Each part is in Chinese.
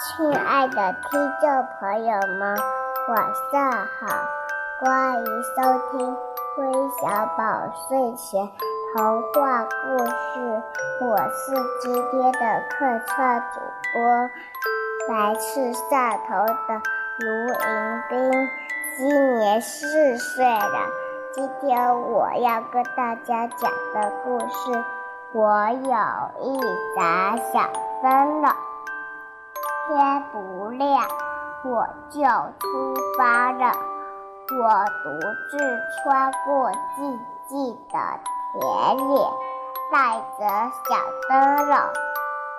亲爱的听众朋友们，晚上好！欢迎收听微小宝睡前童话故事。我是今天的客串主播，来自汕头的卢迎宾，今年四岁了。今天我要跟大家讲的故事，我有一盏小灯笼。天不亮，我就出发了。我独自穿过寂静的田野，带着小灯笼，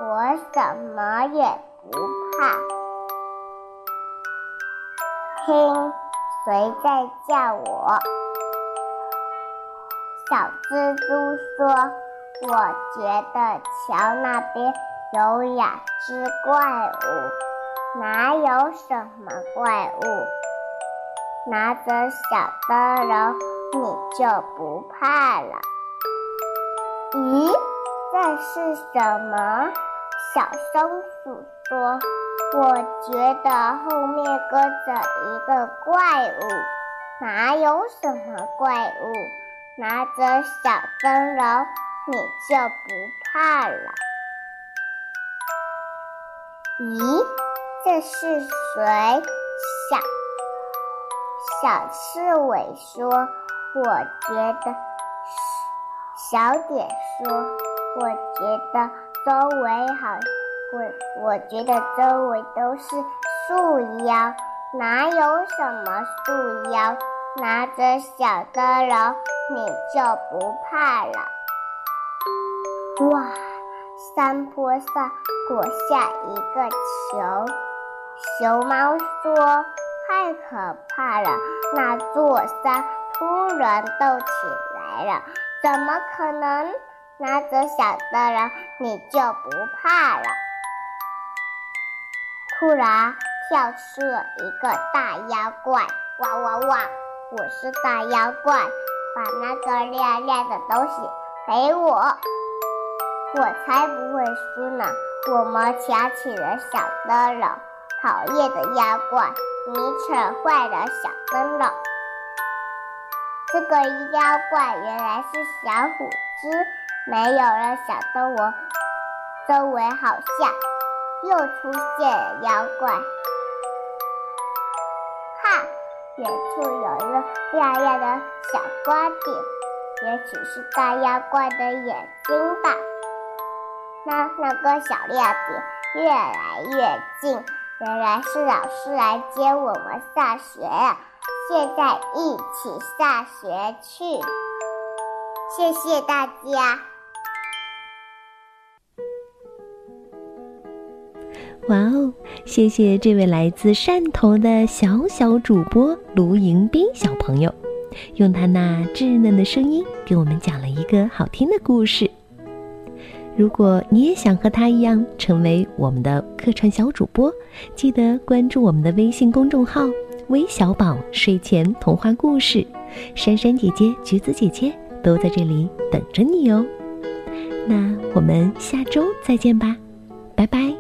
我什么也不怕。听，谁在叫我？小蜘蛛说：“我觉得桥那边。”有两只怪物，哪有什么怪物？拿着小灯笼，你就不怕了。咦，这是什么？小松鼠说：“我觉得后面跟着一个怪物，哪有什么怪物？拿着小灯笼，你就不怕了。”咦，这是谁？小小刺猬说：“我觉得。”小点说：“我觉得周围好，我我觉得周围都是树妖，哪有什么树妖？拿着小灯笼，你就不怕了。”哇！山坡上滚下一个球，熊猫说：“太可怕了！那座山突然动起来了，怎么可能？拿着小灯笼，你就不怕了？”突然跳出了一个大妖怪，哇哇哇！我是大妖怪，把那个亮亮的东西给我。我才不会输呢！我们抢起了小灯笼，讨厌的妖怪，你扯坏了小灯笼。这个妖怪原来是小虎子，没有了小灯笼，周围好像又出现了妖怪。哈，远处有一个亮亮的小光点，也许是大妖怪的眼睛吧。那那个小亮点越来越近，原来是老师来接我们上学了。现在一起上学去，谢谢大家。哇哦，谢谢这位来自汕头的小小主播卢迎宾小朋友，用他那稚嫩的声音给我们讲了一个好听的故事。如果你也想和他一样成为我们的客串小主播，记得关注我们的微信公众号“微小宝睡前童话故事”，珊珊姐姐、橘子姐姐都在这里等着你哦。那我们下周再见吧，拜拜。